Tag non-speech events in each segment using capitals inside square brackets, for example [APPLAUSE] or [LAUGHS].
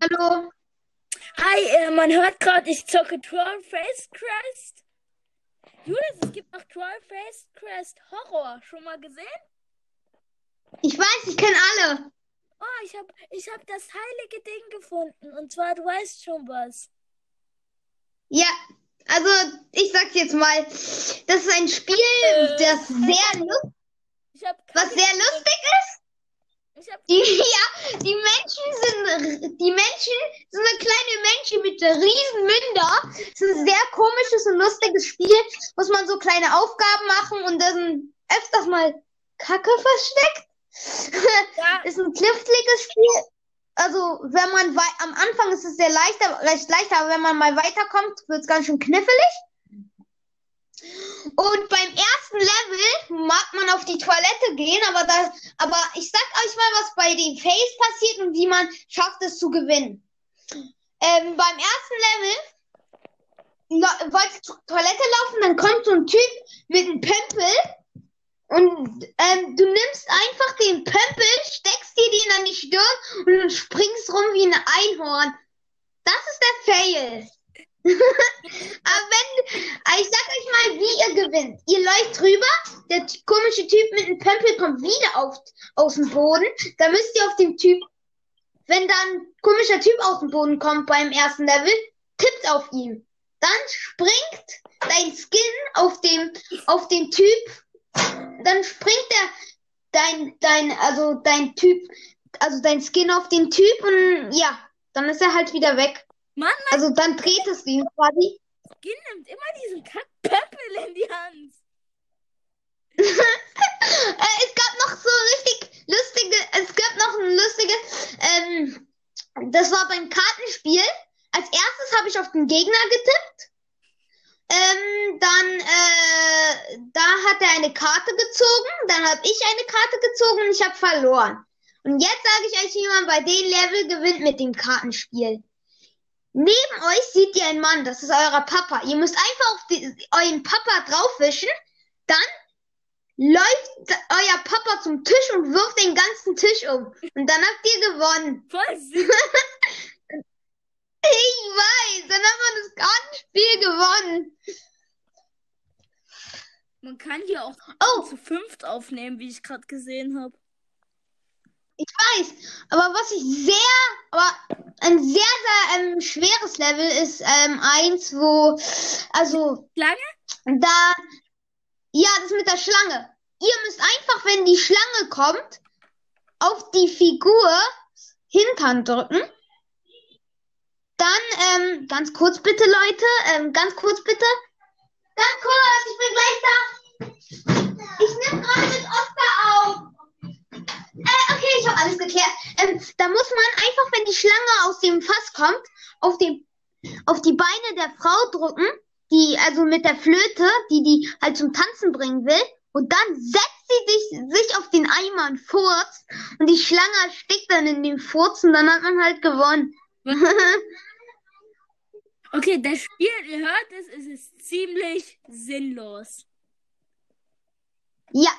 Hallo. Hi, äh, man hört gerade, ich zocke Troll Face Crest. Julius, es gibt noch Troll Face Crest Horror. Schon mal gesehen? Ich weiß, ich kenne alle. Oh, ich habe ich hab das heilige Ding gefunden. Und zwar, du weißt schon was. Ja, also ich sag's jetzt mal, das ist ein Spiel, Äh, das sehr lust Ich hab was sehr lustig ist. Die, [LAUGHS] ja, die Menschen sind, die Menschen sind so kleine Menschen mit riesen Münder. Es ist ein sehr komisches und lustiges Spiel. Muss man so kleine Aufgaben machen und da sind öfters mal Kacke versteckt. ja, [LAUGHS] ist ein kniffliges Spiel. Also, wenn man am Anfang ist es sehr leicht, aber- recht leicht, aber wenn man mal weiterkommt, wird es ganz schön knifflig. Und beim ersten Level mag man auf die Toilette gehen, aber da, aber ich sag euch mal, was bei den Face passiert und wie man schafft es zu gewinnen. Ähm, beim ersten Level wollt ihr zur Toilette laufen, dann kommt so ein Typ mit einem Pömpel und ähm, du nimmst einfach den Pömpel, steckst dir den an die Stirn und springst rum wie ein Einhorn. Das ist der Fail. Aber wenn, ich sag euch mal, wie ihr gewinnt. Ihr läuft rüber, der komische Typ mit dem Pömpel kommt wieder auf, aus dem Boden. Da müsst ihr auf dem Typ, wenn dann ein komischer Typ aus dem Boden kommt beim ersten Level, tippt auf ihn. Dann springt dein Skin auf dem, auf den Typ dann springt der dein dein also dein Typ also dein Skin auf den Typ und ja, dann ist er halt wieder weg. Mann, Also dann dreht es ihn quasi. mein Skin nimmt immer diesen Kackpöppel in die Hand. [LAUGHS] Äh, es gab noch so richtig lustige, es gab noch ein lustiges, ähm, das war beim Kartenspiel. Als erstes habe ich auf den Gegner getippt. Ähm, dann, äh, da hat er eine Karte gezogen, dann habe ich eine Karte gezogen und ich habe verloren. Und jetzt sage ich euch, wie man bei dem Level gewinnt mit dem Kartenspiel. Neben euch seht ihr einen Mann, das ist euer Papa. Ihr müsst einfach auf die, euren Papa draufwischen, dann läuft euer Papa zum Tisch und wirft den ganzen Tisch um. Und dann habt ihr gewonnen. [LAUGHS] Süß. Ich weiß, dann hat man das Kartenspiel gewonnen. Man kann hier auch Oh, zu fünft aufnehmen, wie ich gerade gesehen habe. Weiß. Aber was ich sehr, aber ein sehr, sehr ähm, schweres Level ist ähm, eins, wo, also Lange? da, ja, das mit der Schlange. Ihr müsst einfach, wenn die Schlange kommt, auf die Figur Hintern drücken. Dann, ähm, ganz kurz bitte, Leute, ähm, ganz kurz bitte. Ganz kurz, ich bin gleich da. Ich nehme gerade mit Oscar alles geklärt. Ähm, da muss man einfach, wenn die Schlange aus dem Fass kommt, auf, den, auf die Beine der Frau drücken, die, also mit der Flöte, die die halt zum Tanzen bringen will. Und dann setzt sie sich, sich auf den Eimer und furzt. Und die Schlange erstickt dann in dem Furz und dann hat man halt gewonnen. [LAUGHS] Okay, das Spiel, ihr hört es, es ist ziemlich sinnlos. ja.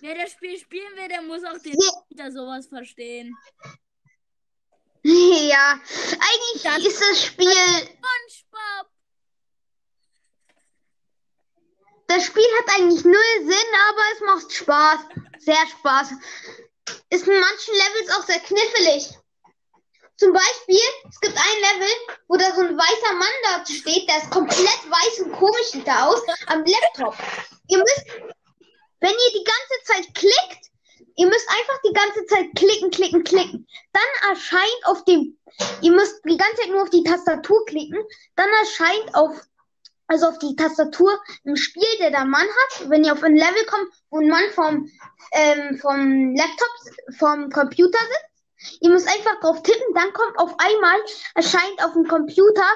Wer das Spiel spielen will, der muss auch den wieder sowas verstehen. [LAUGHS] Ja. Eigentlich Das- ist das Spiel SpongeBob! Das Spiel hat eigentlich null Sinn, aber es macht Spaß. Sehr Spaß. Ist in manchen Levels auch sehr knifflig. Zum Beispiel, es gibt ein Level, wo da so ein weißer Mann da steht, der ist komplett weiß und komisch er aus, am Laptop. Ihr müsst, wenn ihr die ganze Zeit klickt, ihr müsst einfach die ganze Zeit klicken, klicken, klicken. Dann erscheint auf dem, ihr müsst die ganze Zeit nur auf die Tastatur klicken, dann erscheint auf also auf die Tastatur im Spiel, der der Mann hat, wenn ihr auf ein Level kommt, wo ein Mann vom, ähm, vom Laptop, vom Computer sitzt. Ihr müsst einfach drauf tippen, dann kommt auf einmal, erscheint auf dem Computer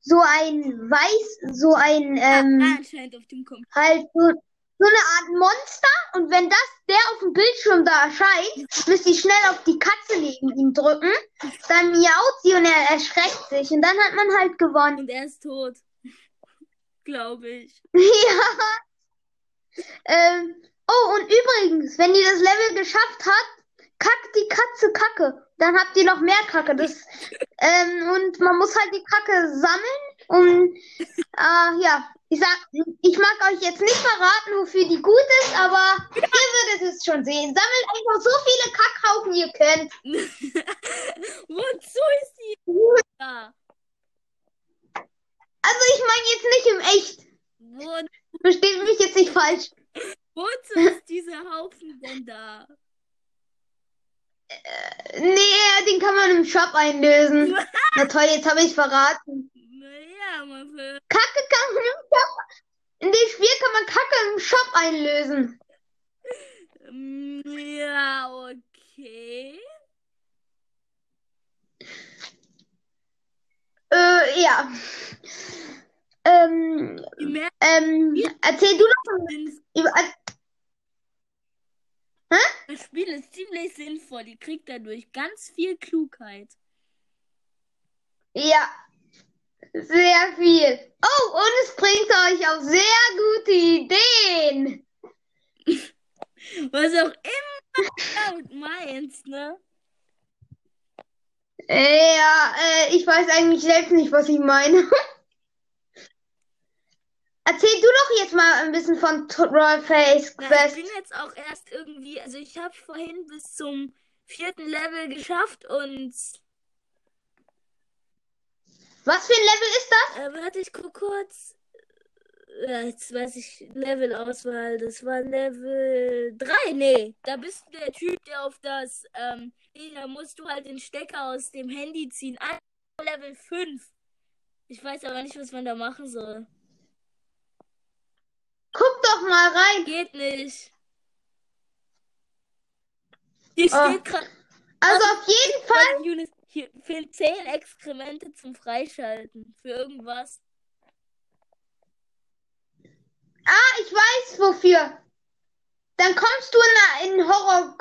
so ein weiß, so ein, ah, ähm, anscheinend auf dem Computer. halt so, so eine Art Monster. Und wenn das, der auf dem Bildschirm da erscheint, müsst ihr schnell auf die Katze neben ihm drücken. Dann miaut sie und er erschreckt sich. Und dann hat man halt gewonnen. Und er ist tot. [LAUGHS] Glaube ich. [LAUGHS] Ja. Ähm, oh, und übrigens, wenn ihr das Level geschafft habt, kackt die Katze Kacke. dann habt ihr noch mehr Kacke. Das, [LAUGHS] ähm, und man muss halt die Kacke sammeln. Und äh, ja, ich sag, ich mag euch jetzt nicht verraten, wofür die gut ist, aber ihr würdet es schon sehen. Sammelt einfach so viele Kackhaufen ihr könnt. [LAUGHS] Wozu ist die da? Also ich meine jetzt nicht im Echt. Wo, Versteht mich jetzt nicht falsch. wozu ist dieser Haufen denn da? Nee, den kann man im Shop einlösen. [LAUGHS] Na toll, jetzt habe ich verraten. Kacke kann man im Shop. In dem Spiel kann man Kacke im Shop einlösen. Mm, Ja, okay. Äh, ja. Ähm, Die ähm, erzähl du doch mal sind. über. Das Spiel ist ziemlich sinnvoll. Ihr kriegt dadurch ganz viel Klugheit. Ja. Sehr viel. Oh, und es bringt euch auf sehr gute Ideen. [LAUGHS] Was auch immer du meinst, ne? Ja, äh, ich weiß eigentlich selbst nicht, was ich meine. [LAUGHS] Erzähl du doch jetzt mal ein bisschen von Trollface Na, ich Quest. bin jetzt auch erst irgendwie, also ich habe vorhin bis zum vierten Level geschafft und Was für ein Level ist das? äh, warte, ich guck kurz. Ja, jetzt weiß ich Levelauswahl. Das war Level 3. Nee, da bist du der Typ, der auf das, ähm, nee, da musst du halt den Stecker aus dem Handy ziehen. Ah, Level 5. Ich weiß aber nicht, was man da machen soll. Guck doch mal rein. Geht nicht. Hier Ah. steht gerade Also auf jeden Fall. Hier fehlen 10 Exkremente zum Freischalten. Für irgendwas. Ah, ich weiß wofür. Dann kommst du in, in Horror,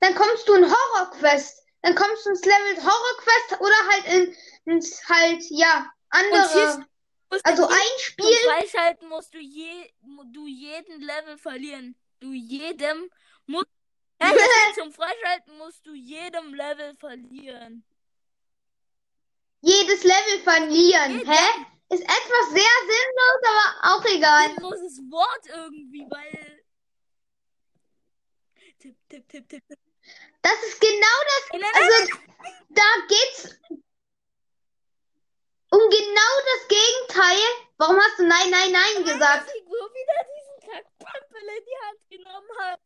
dann kommst du in Horror Quest. Dann kommst du ins Level Horror Quest oder halt in, ins halt ja andere. Also ein zum Spiel. Freischalten musst du je, du jeden Level verlieren. Du jedem musst [LAUGHS] zum Freischalten musst du jedem Level verlieren. Jedes Level verlieren. Jedem. Hä? Ist etwas sehr sinnlos, aber auch egal. Sinnloses Wort irgendwie, weil. Tipp, tipp, tipp, tipp. Das ist genau das. Nein, Also da geht's um genau das Gegenteil. Warum hast du nein, nein, nein Weil gesagt? die Figur wieder diesen Kackpampel in die Hand genommen hat.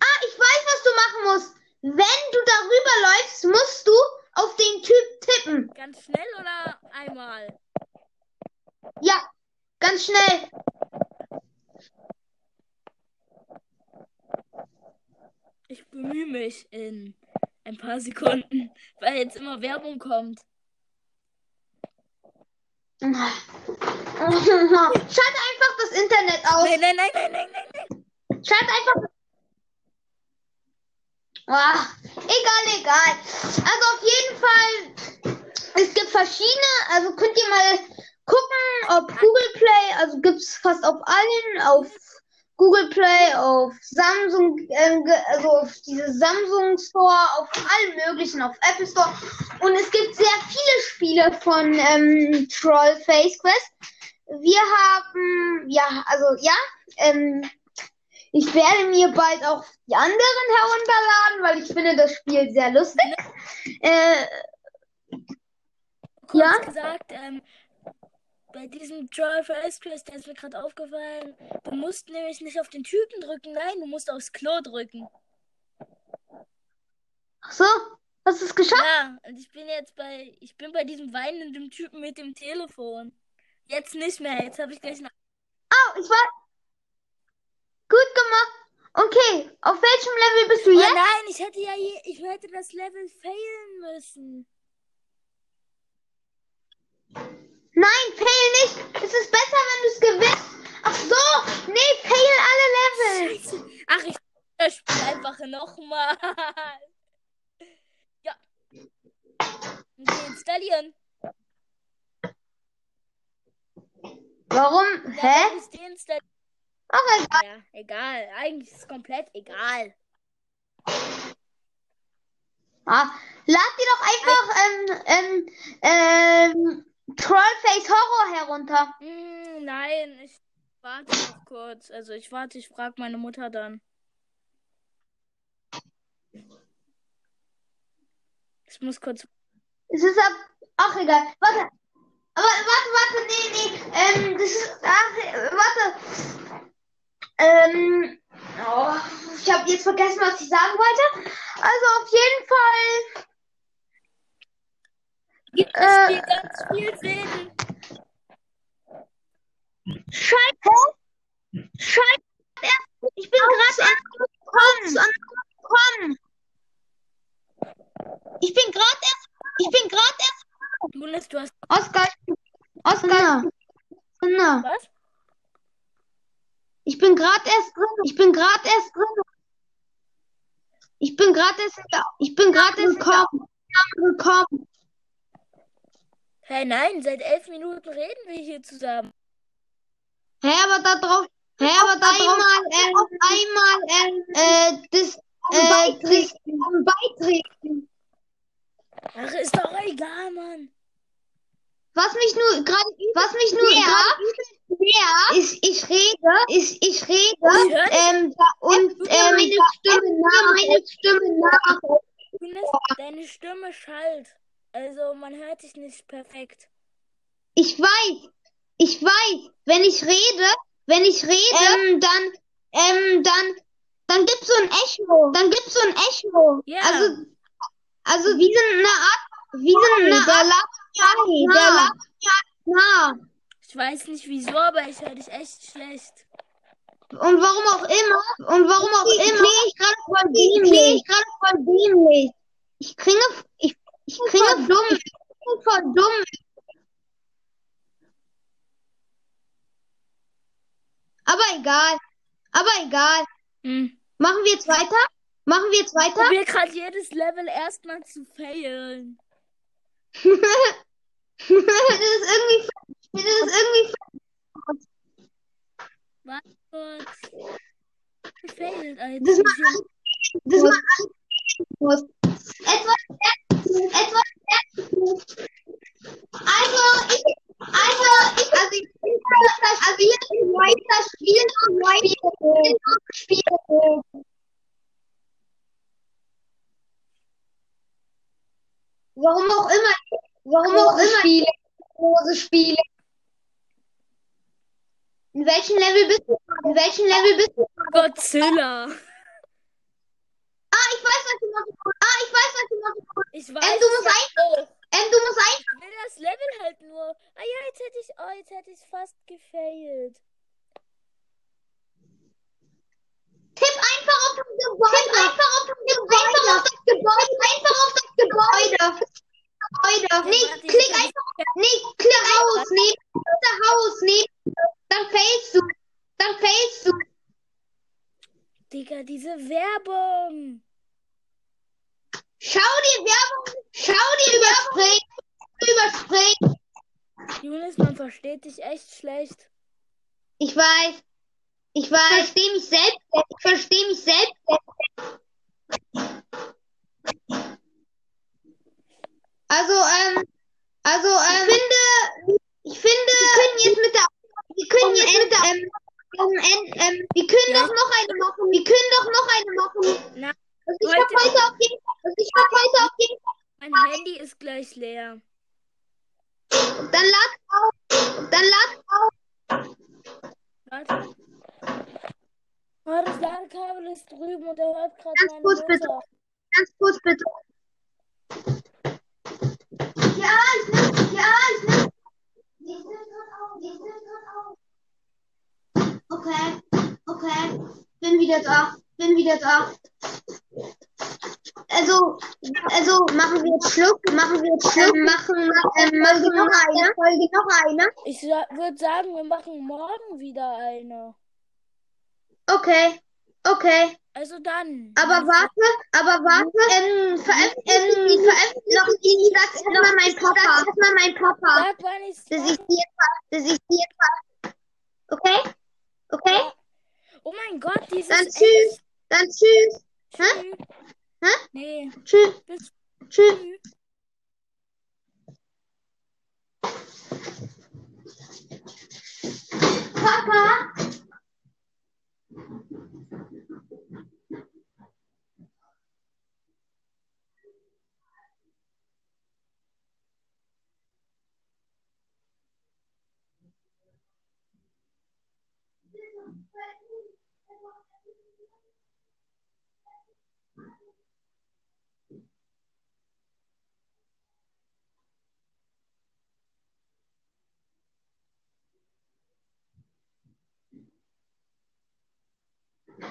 Ah, ich weiß, was du machen musst. Wenn du darüber läufst, musst du auf den Typ tippen. Ganz schnell oder einmal? Ja, ganz schnell. Ich bemühe mich in ein paar Sekunden, weil jetzt immer Werbung kommt. Schalt einfach das Internet aus. Nein, nein, nein, nein, nein, nein, nein. Schalt einfach. Ah, egal, egal. Also auf jeden Fall, es gibt verschiedene, also könnt ihr mal gucken, ob Google Play, also gibt's fast auf allen, auf Google Play, auf Samsung, äh, also auf diese Samsung Store, auf allen möglichen, auf Apple Store. Und es gibt sehr viele Spiele von ähm, Troll Face Quest. Wir haben, ja, also ja, ähm, ich werde mir bald auch die anderen herunterladen, weil ich finde das Spiel sehr lustig. Äh, Kurz Ja? gesagt, ähm, bei diesem for Ice Quest, der ist mir gerade aufgefallen, du musst nämlich nicht auf den Typen drücken, nein, du musst aufs Klo drücken. ach so, hast du es geschafft? Ja, und ich bin jetzt bei, ich bin bei diesem weinenden Typen mit dem Telefon. Jetzt nicht mehr, jetzt habe ich gleich noch. Oh, ich war. Okay, auf welchem Level bist du Oh jetzt? nein, ich hätte ja, je, ich hätte das Level failen müssen. Nein, fail nicht. Es ist besser, wenn du es gewinnst. Ach so, nee, fail alle Level. Scheiße. Ach, ich das Spiel einfach nochmal. Ja. Okay, installieren. Warum? Ja, Hä? warum ist deinstalliert? Ach, egal. Ja, egal. Eigentlich ist es komplett egal. Ah, lad dir doch einfach ähm, ähm, ähm, Trollface Horror herunter. Hm, nein, ich warte noch kurz. Also ich warte, ich frage meine Mutter dann. Ich muss kurz. Es ist ab. Ach, egal. Warte. Aber warte, warte, nee, nee. Ähm, das ist. Ach, warte. Ähm. Oh, ich habe jetzt vergessen, was ich sagen wollte. Also auf jeden Fall. Gibt es Äh. ganz viel Sinn? Scheiße. Scheiße. Ich bin gerade erst angekommen. Ich bin gerade erst. Ich bin gerade erst. Jonas, du hast. Oskar. Oskar. Na. Was? Ich bin gerade erst drin. Ich bin gerade erst drin. Ich bin gerade erst. Ich bin gerade erst gekommen. gekommen. Hä, nein, seit elf Minuten reden wir hier zusammen. Hä, aber da drauf. Hä, aber da drauf. Ähm, auf einmal ähm, äh, das äh, Beitreten. Beitreten. Ach, ist doch egal, Mann. Was mich nur gerade, was mich nur gerade ist, ich rede, ist, ich rede, ähm, und ähm, meine Stimme meine Stimme nach. Deine Stimme schallt. Also man hört dich nicht perfekt. Ich weiß, ich weiß, wenn ich rede, wenn ich rede, ähm, dann, ähm, dann, dann gibt's so ein Echo, dann gibt's so ein Echo. Ja. Also, also wie so eine Art, wie so eine Art, der labert der labert nah. Ich weiß nicht wieso, aber ich höre dich echt schlecht. Und warum auch immer, und warum auch immer, klinge ich gerade voll dämlich. Ich gerade voll dämlich. Ich klinge, ich, ich klinge dumm. Ich klinge voll dumm. Aber egal. Aber egal. Hm. Machen wir jetzt weiter? Machen wir jetzt Ich weiter? probier gerade jedes Level erstmal zu failen. Das ist irgendwie, das ist irgendwie, Kurz. Gefailt, Alter. das an, das an muss. Etwas, etwas, also ich, also ich, also ich, also ich weiter spielen und weiter spielen. Warum auch immer, warum auch immer Spiele, große Spiele. In welchem Level bist du? In welchem Level bist du? Godzilla. Ah, ich weiß, was du machen kannst. Ah, ich weiß, was du machen kannst. Ich weiß. Ähm, du musst ja einfach, auch. ähm, du musst einfach, Ich will das Level halt nur. Ah ja, jetzt hätte ich. Oh, jetzt hätte ich fast gefailt. tipp einfach auf das Gebäude. Tipp einfach auf das Gebäude. Einfach auf das Gebäude. Einfach auf das Gebäude. Gebäude. Nee, klick einfach, nee, klick Haus, neben, das Haus, neben, dann fällst du, dann fällst du. Digga, diese Werbung. Schau dir Werbung, schau dir überspringen, überspringen. Jonas, man versteht dich echt schlecht. Ich weiß. Ich weiß. Ich verstehe mich selbst. Ich verstehe mich selbst. Also, ähm, also, ähm, ich finde, ich finde, wir können jetzt mit der, wir können jetzt mit der, ähm, ähm, ähm, ähm, wir können Ja. doch noch eine machen. Wir können doch noch eine machen. Na, Also ich habe heute auf jeden Fall, also ich habe heute auf jeden Fall, mein Handy ist gleich leer. dann lad auf, dann lad auf. Warte. Oh, das Ladekabel ist drüben und er hört gerade Ganz meine kurz, Mutter. bitte. Ganz kurz bitte. Ja, ich nehm, ja, ich nehm. Ich nehm grad auf, ich nehm grad auf. Okay, okay. Bin wieder da, bin wieder da. Also, also machen wir jetzt Schluck, machen wir jetzt Schluck, machen, ähm, machen noch eine, Folge noch eine. Ich würde sagen, wir machen morgen wieder eine. Okay, okay. Also dann. Aber warte, aber warte, ähm, veröffentlichen, veröffentlichen noch, ich sag's erstmal mein Papa, erstmal mein Papa, dass ich dir, dass ich dir, okay? Okay? Oh mein Gott, dieses Dann tschüss, dann tschüss, Tschüss. Hä? Nee. Tschüss. Bis Tschüss. Papa. Hi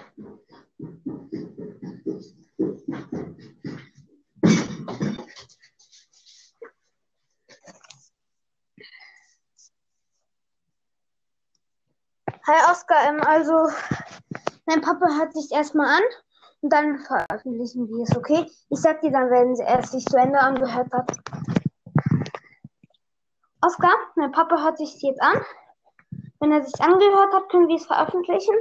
Oskar, ähm, also mein Papa hört sich erstmal an und dann veröffentlichen wir es, okay? Ich sag dir dann, wenn er es sich zu Ende angehört hat. Oskar, mein Papa hört sich jetzt an. Wenn er sich angehört hat, können wir es veröffentlichen.